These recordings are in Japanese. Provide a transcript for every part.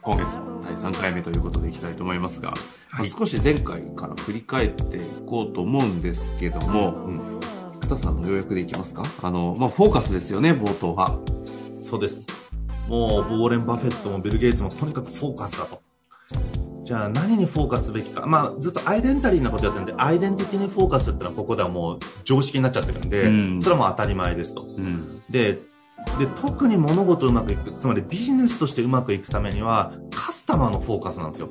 今月の第3回目ということでいきたいと思いますが、はい、少し前回から振り返っていこうと思うんですけども、うん、生田さんの要約でいきますか？あの、まあ、フォーカスですよね、冒頭は。そうです。もう、ウォーレン・バフェットもビル・ゲイツもとにかくフォーカスだと。じゃあ何にフォーカスすべきか。まあずっとアイデンタリーなことやってるんで、アイデンティティにフォーカスってのはここではもう常識になっちゃってるんで、うん、それはもう当たり前ですと。うん、で、で、特に物事うまくいく、つまりビジネスとしてうまくいくためには、カスタマーのフォーカスなんですよ。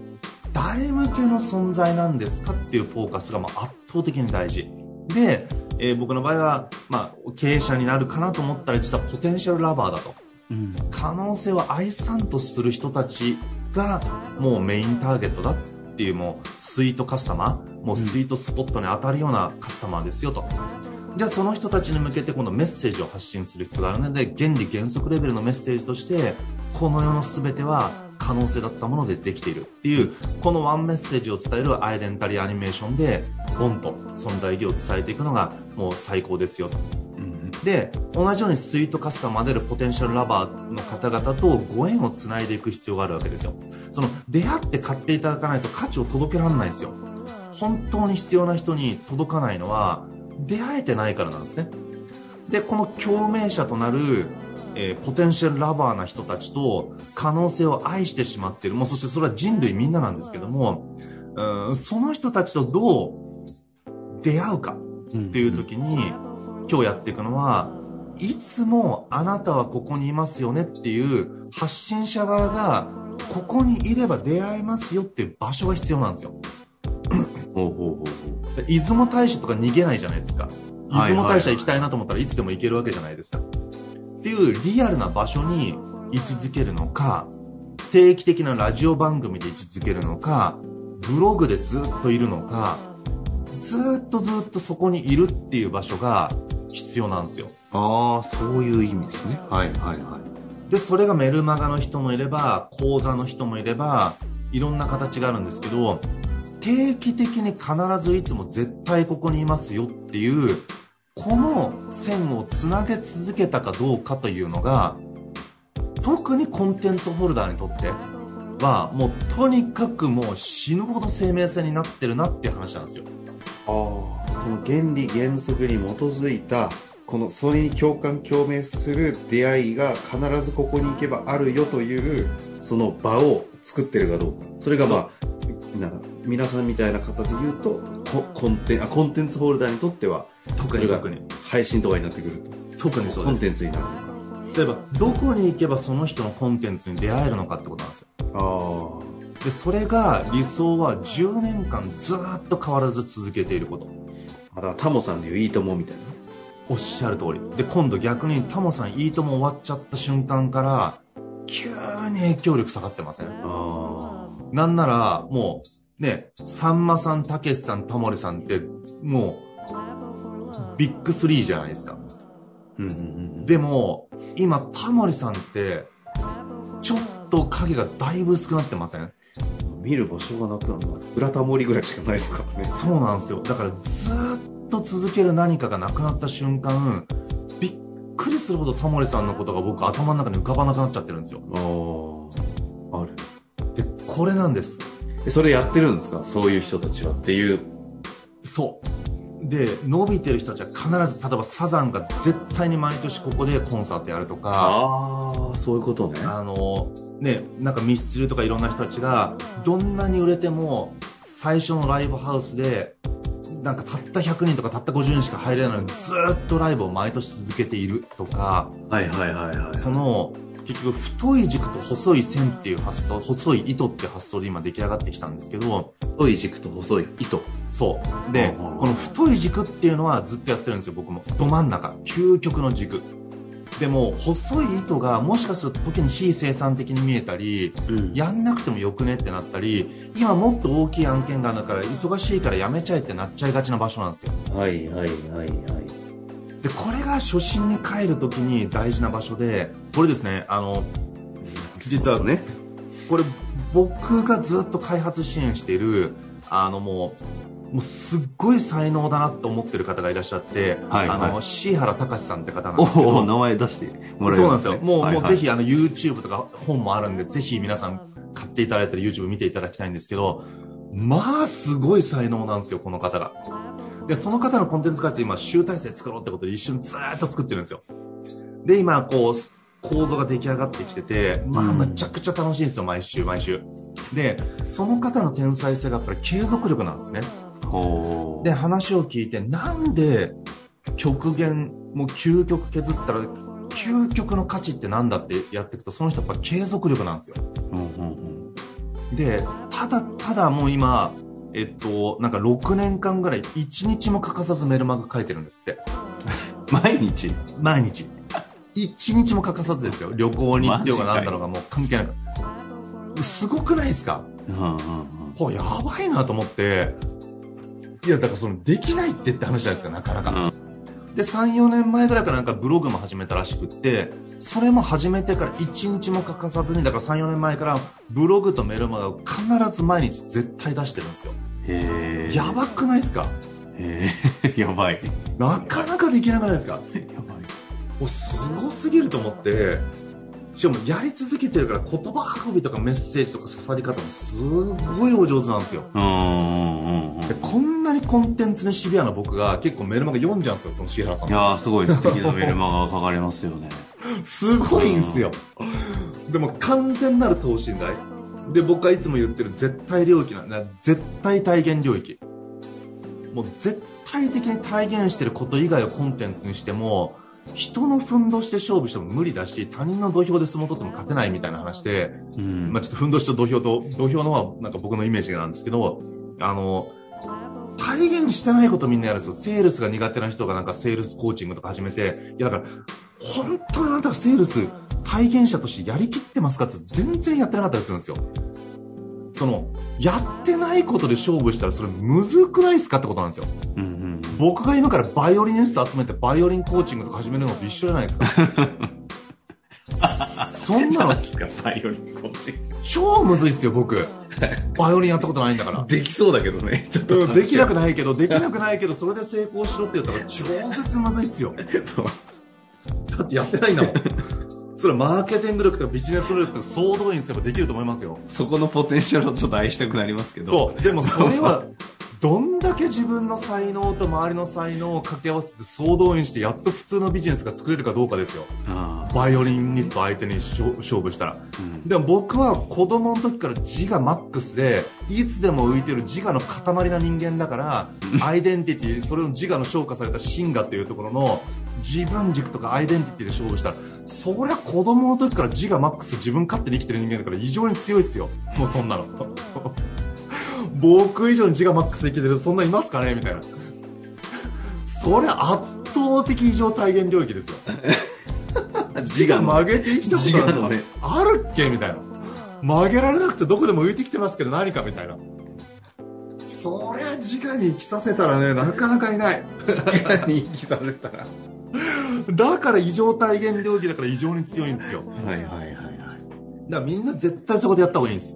誰向けの存在なんですかっていうフォーカスがまあ圧倒的に大事。で、えー、僕の場合は、まあ、経営者になるかなと思ったら実はポテンシャルラバーだと。うん、可能性を愛さんとする人たちがもうメインターゲットだっていうもうスイートカスタマー、もうスイートスポットに当たるようなカスタマーですよと。じゃあその人たちに向けて今度メッセージを発信する必要があるので、原理原則レベルのメッセージとして、この世の全ては可能性だったものでできているっていう、このワンメッセージを伝えるアイデンタリーアニメーションで、ボンと存在意義を伝えていくのがもう最高ですよと。で、同じようにスイートカスタマーであるポテンシャルラバーの方々とご縁をつないでいく必要があるわけですよ。その、出会って買っていただかないと価値を届けられないんですよ。本当に必要な人に届かないのは、出会えてないからなんですね。で、この共鳴者となる、えー、ポテンシャルラバーな人たちと可能性を愛してしまっている。もうそしてそれは人類みんななんですけども、うん、その人たちとどう出会うかっていう時に、今日やっていくのは、いつもあなたはここにいますよねっていう発信者側がここにいれば出会えますよっていう場所が必要なんですよ。ほうほうほう出雲大社とか逃げないじゃないですか。出雲大社行きたいなと思ったらいつでも行けるわけじゃないですか。っていうリアルな場所に居続けるのか、定期的なラジオ番組で居続けるのか、ブログでずっといるのか、ずっとずっとそこにいるっていう場所が必要なんですよ。ああ、そういう意味ですね。はいはいはい。で、それがメルマガの人もいれば、講座の人もいれば、いろんな形があるんですけど、定期的に必ずいつも絶対ここにいますよっていう、この線をつなげ続けたかどうかというのが、特にコンテンツホルダーにとっては、もうとにかくもう死ぬほど生命線になってるなっていう話なんですよ。ああ。この原理原則に基づいたこのそれに共感共鳴する出会いが必ずここに行けばあるよというその場を作ってるかどうかそれがまあなんか皆さんみたいな方で言うとコンテンあコンテンツホルダーにとっては特に特に。配信とかになってくると。特にそうコンテンツになる例えばどこに行けばその人のコンテンツに出会えるのかってことなんですよ。ああでそれが理想は10年間ずっと変わらず続けていること。だからタモさんでいういいともみたいな。おっしゃる通り。で、今度逆にタモさんいいとも終わっちゃった瞬間から、急に影響力下がってません？なんなら、もう、ね、さんまさん、たけしさん、タモリさんって、もう、ビッグスリーじゃないですか。でも、今、タモリさんって、ちょっと影がだいぶ薄くなってません？見る場所がなくなるの裏タモリぐらいしかないですからね。そうなんですよ。だからずっと続ける何かがなくなった瞬間びっくりするほどタモリさんのことが僕頭の中に浮かばなくなっちゃってるんですよ。あある。でこれなんですそれやってるんですか？そういう人たちはっていう。そう。で伸びてる人たちは必ず例えばサザンが絶対に毎年ここでコンサートやるとかああそういうことね。あのね、なんかミスチルとかいろんな人たちが、どんなに売れても、最初のライブハウスで、なんかたった100人とかたった50人しか入れないのにずーっとライブを毎年続けているとか、はいはいはいはい。その、結局太い軸と細い線っていう発想、細い糸って発想で今出来上がってきたんですけど、太い軸と細い糸。そう。で、この太い軸っていうのはずっとやってるんですよ、僕も。ど真ん中。究極の軸。でも、細い糸がもしかすると時に非生産的に見えたり、うんやんなくてもよくねってなったり、今もっと大きい案件があるから忙しいからやめちゃえってなっちゃいがちな場所なんですよ。はいはいはいはい。で、これが初心に帰るときに大事な場所で、これですね、あの、実はね。これ僕がずっと開発支援している、あのもう、もうすっごい才能だなと思ってる方がいらっしゃって、はいあの、はい椎原隆さんって方なんおですけど、お、名前出してもらえそうなんまですよ。もう、はいはいもうぜひあの YouTube とか本もあるんで、ぜひ皆さん買っていただいたら YouTube 見ていただきたいんですけど、まあ、すごい才能なんですよ、この方が。で、その方のコンテンツ開発今、集大成作ろうってことで一緒にずーっと作ってるんですよ。で、今、こう、構造が出来上がってきてて、まあ、うんむちゃくちゃ楽しいんですよ、毎週、毎週。で、その方の天才性がやっぱり継続力なんですね。で、話を聞いて、なんで極限、もう究極削ったら、究極の価値ってなんだってやっていくと、その人やっぱ継続力なんですよ。うんうんで、ただただもう今、えっと、なんか6年間ぐらい1日も欠かさずメルマガ書いてるんですって。うん。毎日？毎日。1日も欠かさずですよ。旅行に行ってようかよなんだろうがもう関係なく。すごくないですか？うんうんうん。やばいなと思って、いや、だからその、できないってって話じゃないですか、なかなか。で、3、4年前ぐらいからなんかブログも始めたらしくって、それも始めてから1日も欠かさずに、だから3、4年前からブログとメルマガを必ず毎日絶対出してるんですよ。へえ。やばくないですか？へえ。やばい。なかなかできなくないですか？やばい。もうすごすぎると思って、しかもやり続けてるから言葉運びとかメッセージとか刺さり方もすごいお上手なんですよ。うんうんうんうん。でこんなにコンテンツにシビアな僕が結構メルマガ読んじゃうんですよ、その椎原さんい。やーすごい素敵なメルマガが書かれますよね。すごいんですよ。でも完全なる等身大。で、僕がいつも言ってる絶対領域なんだ。絶対体現領域。もう絶対的に体現してること以外をコンテンツにしても、人のふんどしで勝負しても無理だし、他人の土俵で相撲取っても勝てないみたいな話で、うん。まあちょっとふんどしと土俵と、土俵の方はなんか僕のイメージなんですけど、あの、体現してないことみんなやるんですよ。セールスが苦手な人がなんかセールスコーチングとか始めて、いやだから、本当にあなたがセールス体現者としてやりきってますかって全然やってなかったりするんですよ。その、やってないことで勝負したらそれむずくないですかってことなんですよ。うんうん僕が今からバイオリニスト集めてバイオリンコーチングとか始めるのと一緒じゃないですか。そんなのですか、バイオリンコーチ。超むずいっすよ、僕。バイオリンやったことないんだから。できそうだけどね。ちょっうんできなくい。ないけど、できなくないけど、それで成功しろって言ったら超絶むずいっすよ。だってやってないんだもん。それはマーケティング力とかビジネス力とか総動員すればできると思いますよ。そこのポテンシャルをちょっと愛したくなりますけど。そう。でもそれは、どんだけ自分の才能と周りの才能を掛け合わせて総動員してやっと普通のビジネスが作れるかどうかですよ。あバイオリニスト相手に勝勝負したら。ーうんでも僕は子供の時から自我マックスで、いつでも浮いてる自我の塊な人間だから、アイデンティティ、それを自我の昇華された真我っていうところの自分軸とかアイデンティティで勝負したら、そりゃ子供の時から自我マックス自分勝手に生きてる人間だから異常に強いですよ。もうそんなの。僕以上に自我マックス生きてるそんないますかね？みたいな。そりゃ圧倒的異常体現領域ですよ。自我曲げて生きたことなんかねあるっけ？みたいな。曲げられなくてどこでも浮いてきてますけど何かみたいな。そりゃ自我に生きさせたらね、なかなかいない。に生きさせたら。だから異常体現領域だから異常に強いんですよ。はいはいはいはい。だからみんな絶対そこでやった方がいいんです。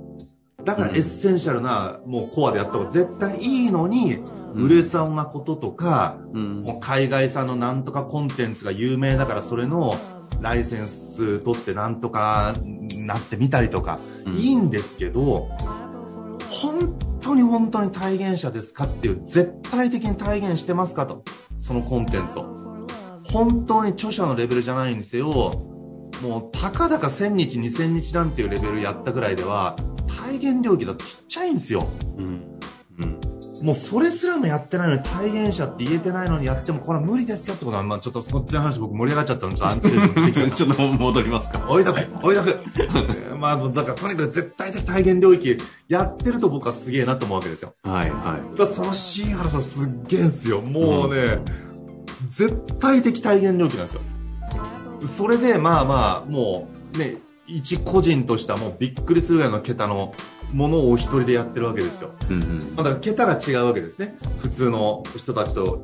だからエッセンシャルな、もうコアでやった方が絶対いいのに、売れそうなこととか、うん。もう海外産のなんとかコンテンツが有名だからそれのライセンス取ってなんとかなってみたりとか、うん。いいんですけど、本当に本当に体現者ですかっていう、絶対的に体現してますかと。そのコンテンツを。本当に著者のレベルじゃないにせよ、もう、たかだか1000日、2000日なんていうレベルやったぐらいでは、体現領域だとちっちゃいんですよ。うん。うん。もうそれすらもやってないのに体現者って言えてないのにやってもこれは無理ですよってことは、まあちょっとそっちの話僕盛り上がっちゃった ので、ちょっとちょっと戻りますか。置いとく置いとくまあだからとにかく絶対的体現領域やってると僕はすげえなと思うわけですよ。はいはい。だその椎原さんすっげえんすよ。もうね、絶対的体現領域なんですよ。それでまあまあもうね、一個人としたもうびっくりするぐらいの桁のものをお一人でやってるわけですよ。うんうん。まあだから桁が違うわけですね。普通の人たちと、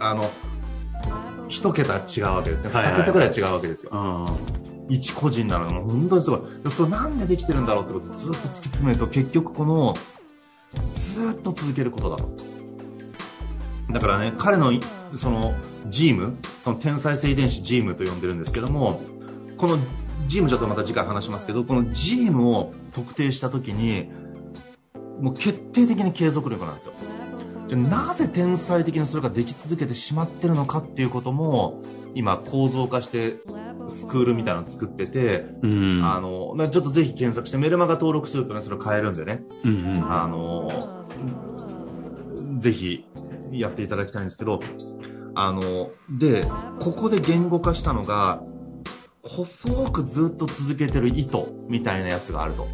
あの、一桁違うわけですよ。はいはい二桁ぐらい違うわけですよ。あ一個人なのが本当にすごい。でそれなんでできてるんだろうってことをずっと突き詰めると結局この、ずっと続けることだと。だからね、彼のいそのジーム、その天才性遺伝子ジームと呼んでるんですけども、このジームちょっとまた次回話しますけど、このジームを特定したときに、もう決定的に継続力なんですよ。じゃあなぜ天才的にそれができ続けてしまってるのかっていうことも、今構造化してスクールみたいなの作ってて、うん。あの、まあちょっとぜひ検索してメルマガ登録するとね、それ買えるんでね、うんうん。あの、ぜひやっていただきたいんですけど、あの、で、ここで言語化したのが、細くずっと続けてる糸みたいなやつがあると。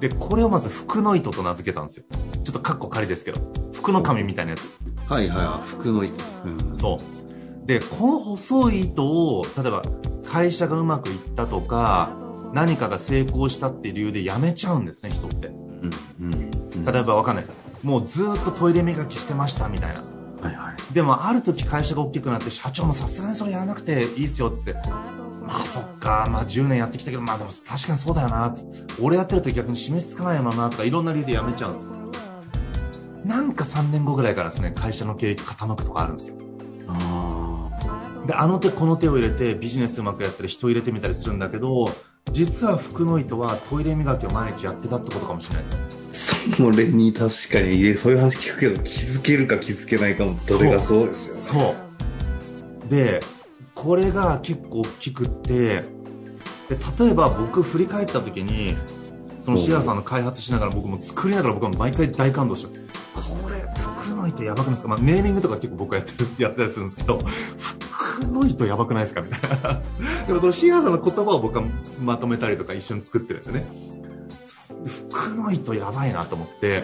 で、これをまず服の糸と名付けたんですよ。ちょっとカッコ仮ですけど。服の紙みたいなやつ。はいはい。服の糸。うん。そう。で、この細い糸を、例えば会社がうまくいったとか、何かが成功したっていう理由で辞めちゃうんですね、人って。うん。うん。例えばわかんない。もうずっとトイレ磨きしてましたみたいな。はいはい。でもある時会社が大きくなって社長もさすがにそれやらなくていいっすよって。まあそっか、まあ10年やってきたけど、まあでも確かにそうだよなって。俺やってると逆に示しつかないよなとかいろんな理由で辞めちゃうんですよ。なんか3年後ぐらいからですね、会社の経営傾くとかあるんですよ。あで、あの手この手を入れてビジネスうまくやったり人入れてみたりするんだけど、実は福の糸はトイレ磨きを毎日やってたってことかもしれないですよ。あ。それに確かに、そういう話聞くけど、気づけるか気づけないかも、どれがそうですよね。そう。で、これが結構大きくって、で、例えば僕振り返った時に、そのシアラさんの開発しながら僕も作りながら僕は毎回大感動して、これ、服の糸やばくないですか？まあ、ネーミングとか結構僕はやってる、やったりするんですけど、服の糸やばくないですか？みたいな。でもそのシアラさんの言葉を僕はまとめたりとか一緒に作ってるんですよね。服の糸やばいなと思って、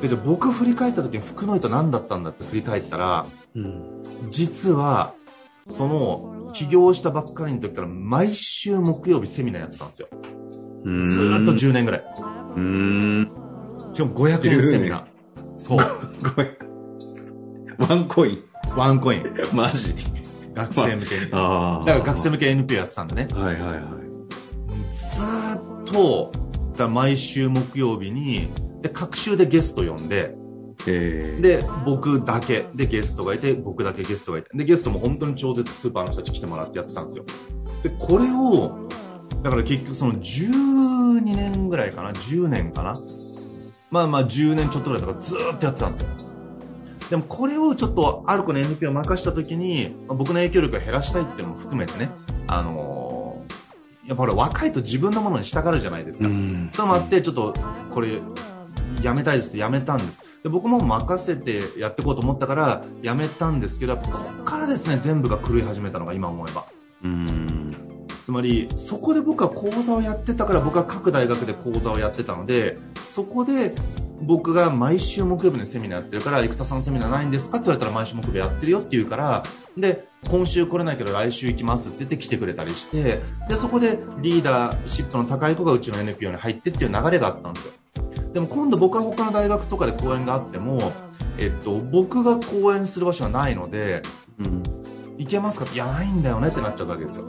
で、じゃあ僕振り返った時に服の糸何だったんだって振り返ったら、うん。実は、その、起業したばっかりの時から毎週木曜日セミナーやってたんですよ。うずーっと10年ぐらい。うーん。しかも500円セミナー。そう。ごめん。ワンコイン。ワンコイン。マジ。学生向けに。だああ。から学生向け NPO やってたんでね。はいはいはい。ずーっと、だから毎週木曜日に、で、各週でゲスト呼んで、えー、で、僕だけでゲストがいて、僕だけゲストがいて。で、ゲストも本当に超絶スーパーの人たち来てもらってやってたんですよ。で、これを、だから結局その12年ぐらいかな ?10 年かなまあまあ10年ちょっとぐらいとかずーっとやってたんですよ。でもこれをちょっとある子の NPO を任したときに、まあ僕の影響力を減らしたいっていうのも含めてね、あのーやっぱほら若いと自分のものに従うじゃないですか。んそれもあって、ちょっと、これ、やめたいですってやめたんです。で、僕も任せてやっていこうと思ったから、やめたんですけど、こっからですね、全部が狂い始めたのが今思えば。うん。つまり、そこで僕は講座をやってたから、僕は各大学で講座をやってたので、そこで、僕が毎週木曜日にセミナーやってるから、生田さんセミナーないんですかって言われたら毎週木曜日やってるよって言うから、で、今週来れないけど来週行きますって言って来てくれたりして、で、そこでリーダーシップの高い子がうちの NPO に入ってっていう流れがあったんですよ。でも今度僕は他の大学とかで講演があっても、えっと、僕が講演する場所はないので、うん。行けますかって、いや、ないんだよねってなっちゃうわけですよ。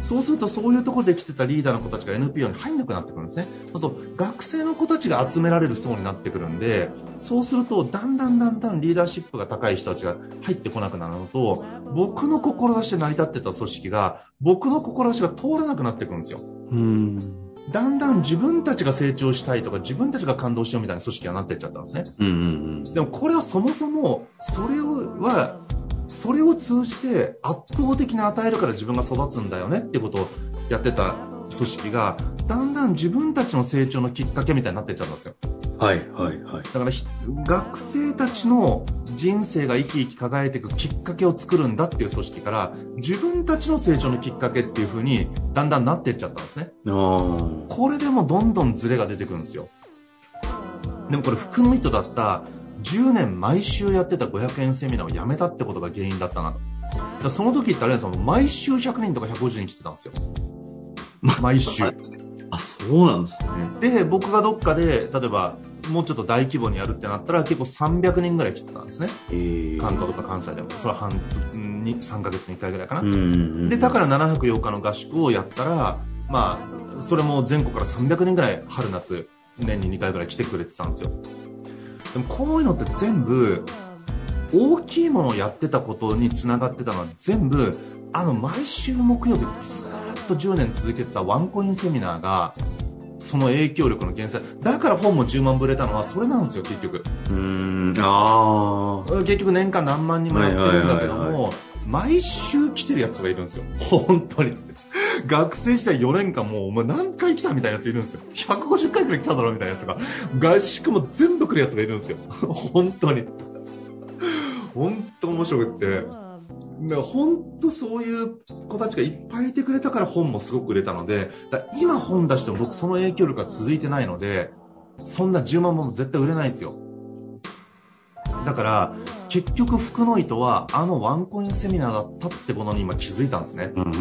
そうすると、そういうところで来てたリーダーの子たちが NPO に入んなくなってくるんですね。そうそう、学生の子たちが集められる層になってくるんで、そうすると、だんだんだんだんリーダーシップが高い人たちが入ってこなくなるのと、僕の志で成り立ってた組織が、僕の志が通らなくなってくるんですよ。うん。だんだん自分たちが成長したいとか、自分たちが感動しようみたいな組織がなっていっちゃったんですね。うんうんでもこれはそもそも、それをは、それを通じて圧倒的に与えるから自分が育つんだよねってことをやってた組織が、だんだん自分たちの成長のきっかけみたいになっていっちゃったんですよ。はいはいはい。だからひ学生たちの人生が生き生き輝いていくきっかけを作るんだっていう組織から自分たちの成長のきっかけっていう風にだんだんなっていっちゃったんですね。これでもどんどんズレが出てくるんですよ。でもこれ服の糸だった10年毎週やってた500円セミナーをやめたってことが原因だったなと。その時ってあれですよ、毎週100人とか150人来てたんですよ。毎週。あ、そうなんですね。で、僕がどっかで、例えば、もうちょっと大規模にやるってなったら結構300人ぐらい来てたんですね。えー関東とか関西でも。それは半んに3ヶ月に1回ぐらいかな。うんうんうん。で、だから7泊8日の合宿をやったら、まあ、それも全国から300人ぐらい春夏、年に2回ぐらい来てくれてたんですよ。でもこういうのって全部、大きいものをやってたことにつながってたのは全部、あの、毎週木曜日ずーっと10年続けてたワンコインセミナーが、その影響力の源泉。だから本も10万部売れたのはそれなんですよ、結局。うーん、ああ。結局年間何万人もやってるんだけども、毎週来てるやつがいるんですよ。本当に。学生時代4年間もう、お前何回来たみたいなやついるんですよ。150回くらい来ただろみたいなやつが。合宿も全部来るやつがいるんですよ。本当に。本当面白くって。だから本当そういう子たちがいっぱいいてくれたから本もすごく売れたので、今本出しても僕その影響力が続いてないので、そんな10万本も絶対売れないんですよ。だから、結局福の糸はあのワンコインセミナーだったってことに今気づいたんですね。うんうん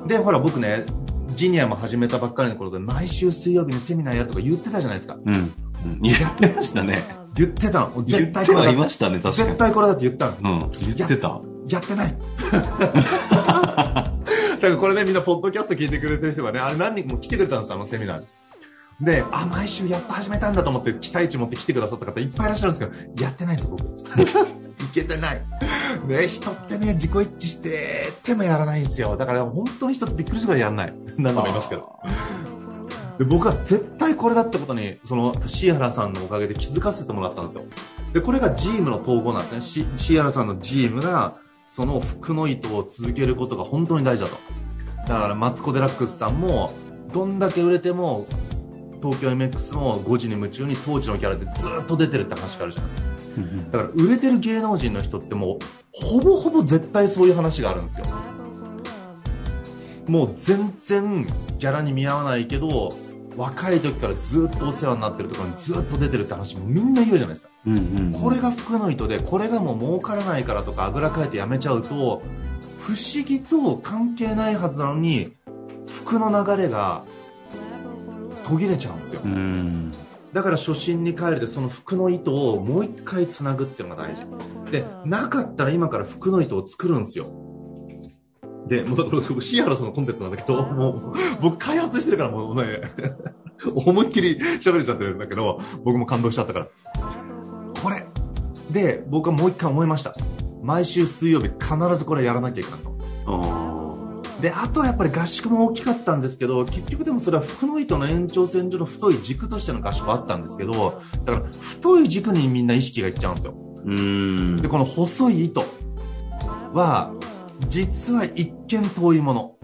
うんで、ほら僕ね、ジニアも始めたばっかりの頃で毎週水曜日にセミナーやるとか言ってたじゃないですか。うん。うん。うん。やってましたね。言ってたの。言絶対これだましたね、確かに。絶対これだって言ったの。うん。言ってた。やってない。だからこれね、みんなポッドキャスト聞いてくれてる人がね、あれ何人も来てくれたんですよ、あのセミナーに。で、あ、毎週やっと始めたんだと思って期待値持って来てくださった方いっぱいいらっしゃるんですけど、やってないんですよ、僕。いけてない。ね、人ってね、自己一致しててもやらないんですよ。だから本当に人ってびっくりするぐらいやらない。何度も言いますけど。で僕は絶対これだってことに、その、シーハラさんのおかげで気づかせてもらったんですよ。で、これがジームの統合なんですね。シシーハラさんのジームが、その服の糸を続けることが本当に大事だと。だから、マツコ・デラックスさんも、どんだけ売れても、東京 MX の5時に夢中に当時のキャラでずっと出てるって話があるじゃないですか。だから、売れてる芸能人の人ってもう、ほぼほぼ絶対そういう話があるんですよ。もう全然ギャラに見合わないけど、若い時からずっとお世話になってるところにずっと出てるって話もみんな言うじゃないですか。うんうん。これが服の糸で、これがもう儲からないからとかあぐらかいてやめちゃうと、不思議と関係ないはずなのに、服の流れが途切れちゃうんですよう。ん。だから初心に帰るでその服の糸をもう一回繋ぐっていうのが大事。で、なかったら今から服の糸を作るんですよ。で、もうだから僕、シーハラさんのコンテンツなんだけど、もう、僕開発してるからもうね、思いっきり喋れちゃってるんだけど、僕も感動しちゃったから。これで、僕はもう一回思いました。毎週水曜日必ずこれやらなきゃいけないと。あで、あとはやっぱり合宿も大きかったんですけど、結局でもそれは服の糸の延長線上の太い軸としての合宿あったんですけど、だから太い軸にみんな意識がいっちゃうんですよ。あ。うん。で、この細い糸は、実は一見遠いもの。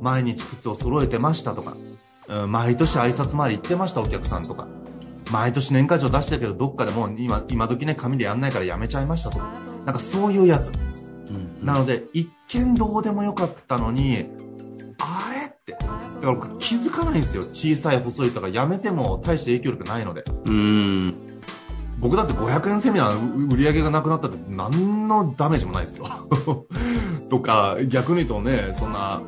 毎日靴を揃えてましたとか、うん毎年挨拶回り行ってましたお客さんとか、毎年年賀状出したけどどっかでもう今、今時ね紙でやんないからやめちゃいましたとか、なんかそういうやつ。うんなので、一見どうでもよかったのに、あれって。だから僕気づかないんですよ。小さい細いとかやめても大して影響力ないので。うん。僕だって500円セミナー売り上げがなくなったって何のダメージもないですよ。とか、逆に言うとね、そんな、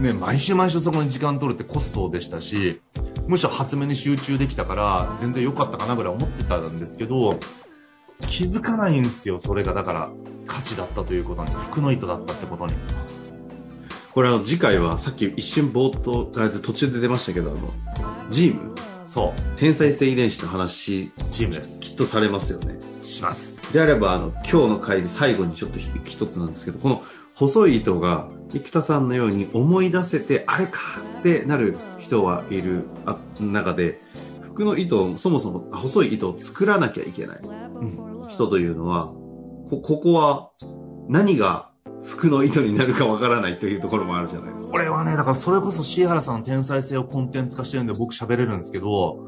ね、毎週毎週そこに時間取るってコストでしたし、むしろ発明に集中できたから全然良かったかなぐらい思ってたんですけど、気づかないんですよ、それがだから価値だったということに、服の糸だったってことに。これあの次回はさっき一瞬冒頭、あ途中で出ましたけど、あの、ジーム、そう、天才性遺伝子の話、チームです。きっとされますよね。します。であれば、あの、今日の回で最後にちょっとひ一つなんですけど、この細い糸が、生田さんのように思い出せて、あれかってなる人はいるあ中で、服の糸を、そもそも細い糸を作らなきゃいけないうん。人というのは、こ、ここは何が服の糸になるかわからないというところもあるじゃないですか。これはね、だからそれこそシーハラさんの天才性をコンテンツ化してるんで僕喋れるんですけど、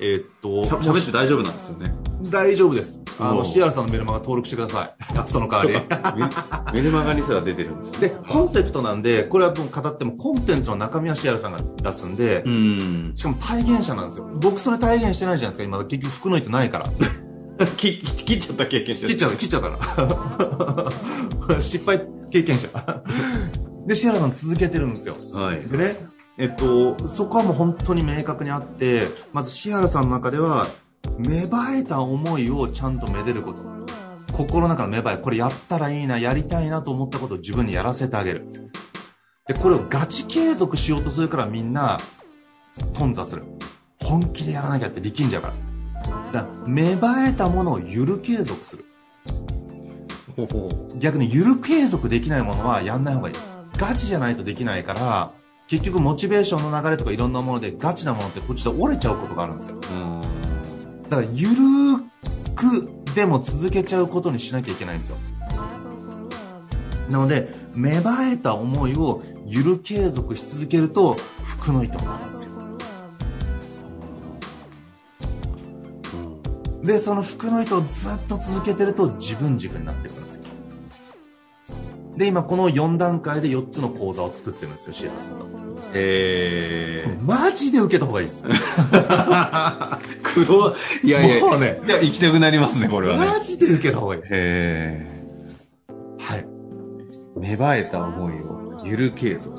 えーっと、喋って大丈夫なんですよね。大丈夫です。あの、シアラさんのメルマガ登録してください。その代わり。メメルマガにすら出てるんですでね。、コンセプトなんで、これはもう語ってもコンテンツの中身はシアラさんが出すんでう、ん。しかも体現者なんですよ。僕それ体現してないじゃないですか、今。結局服の糸ないから。切切っちゃった経験して切っちゃう、切っちゃったから。失敗経験者。で、シアラさん続けてるんですよ。はい。でね、えっと、そこはもう本当に明確にあって、まずシアラさんの中では、芽生えた思いをちゃんとめでること。心の中の芽生え、これやったらいいな、やりたいなと思ったことを自分にやらせてあげる。で、これをガチ継続しようとするからみんな、頓挫する。本気でやらなきゃって力んじゃうから。だ芽生えたものをゆる継続する。逆にゆる継続できないものはやんない方がいい。ガチじゃないとできないから、結局モチベーションの流れとかいろんなものでガチなものって途中で折れちゃうことがあるんですよ。だからゆるくでも続けちゃうことにしなきゃいけないんですよ。なので、芽生えた思いをゆる継続し続けると、服の糸になるんですよ。で、その服の糸をずっと続けてると自分軸になっていくんですよ。で、今この4段階で4つの講座を作ってるんですよ、シエラさんと。えマジで受けた方がいいです。ー。黒、いやいや、もうねいや、行きたくなりますね、これはね。マジで受けた方がいい。へはい。ー。芽生えた思いをゆる継続。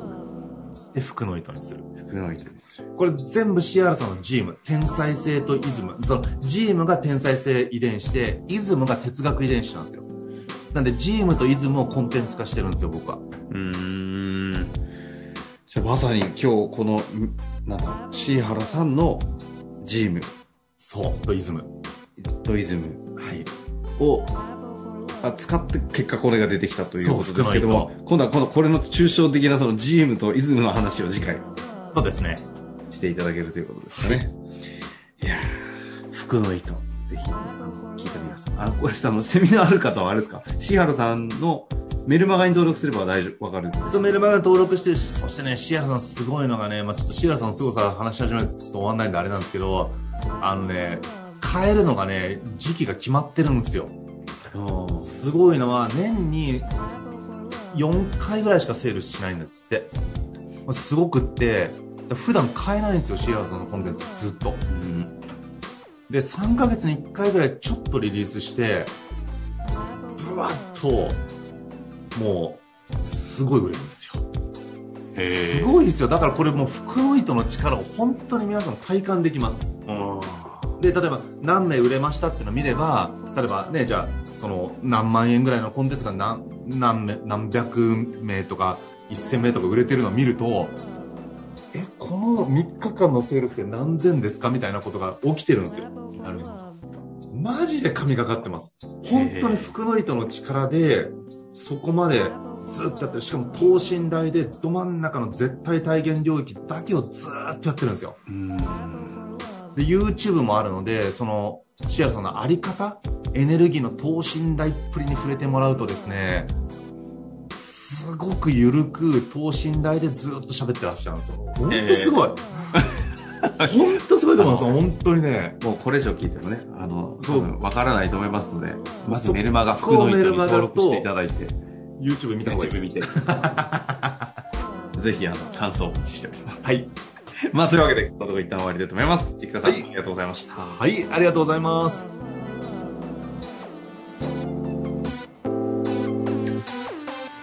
で、服の糸にする。服の糸にする。これ全部シアラさんのジーム。天才性とイズム。その、ジームが天才性遺伝子で、イズムが哲学遺伝子なんですよ。なんで、ジームとイズムをコンテンツ化してるんですよ、僕は。うーん。じゃあまさに今日この、んなんだ、シーハラさんのジーム、そう、とイズム。ドイズムはい。をあ使って結果これが出てきたということですけども、今度はこの、これの抽象的なそのジームとイズムの話を次回そうですね。していただけるということですかね。いやー、服の糸、ぜひ、あの、聞いてみます。あの、これあの、セミナーある方はあれですか？シーハラさんのメルマガに登録すれば大丈夫、わかるんですかそうメルマガ登録してるし、そしてね、シアラさんすごいのがね、まあちょっとシアラさんの凄さ話し始めるとちょっと終わんないんであれなんですけど、あのね、変えるのがね、時期が決まってるんですよ。すごいのは、年に4回ぐらいしかセールしないんですって。まあすごくって、普段買えないんですよ、シアラさんのコンテンツずっと。うん。で、3ヶ月に1回ぐらいちょっとリリースして、ブワッと、もう、すごい売れるんですよ。へすごいですよ。だからこれもう服の糸の力を本当に皆さん体感できます。で、例えば何名売れましたっていうのを見れば、例えばね、じゃあ、その何万円ぐらいのコンテンツが何、何名、何百名とか1000名とか売れてるのを見ると、え、この3日間のセールスで何千ですかみたいなことが起きてるんですよ。なる。マジで神がかってます。本当に服の糸の力で、そこまでずっとやってる。しかも等身大でど真ん中の絶対体現領域だけをずーっとやってるんですよ。うん。で、YouTube もあるので、その、シアラさんのあり方？エネルギーの等身大っぷりに触れてもらうとですね、すごくゆるく等身大でずっと喋ってらっしゃるんですよ。ほんとすごい。ほんとすごいと思いますよ、本当にね。もうこれ以上聞いてもね、あの、そうわからないと思いますので、まずそメルマガ服の糸に登録していただいて、YouTube 見た方がいい YouTube です。見て。ぜひ、あの、感想をお待ちしております。はい。まあ、というわけで、このところ一旦終わりたいと思います。生田さん、はいありがとうございました。はい、ありがとうございます。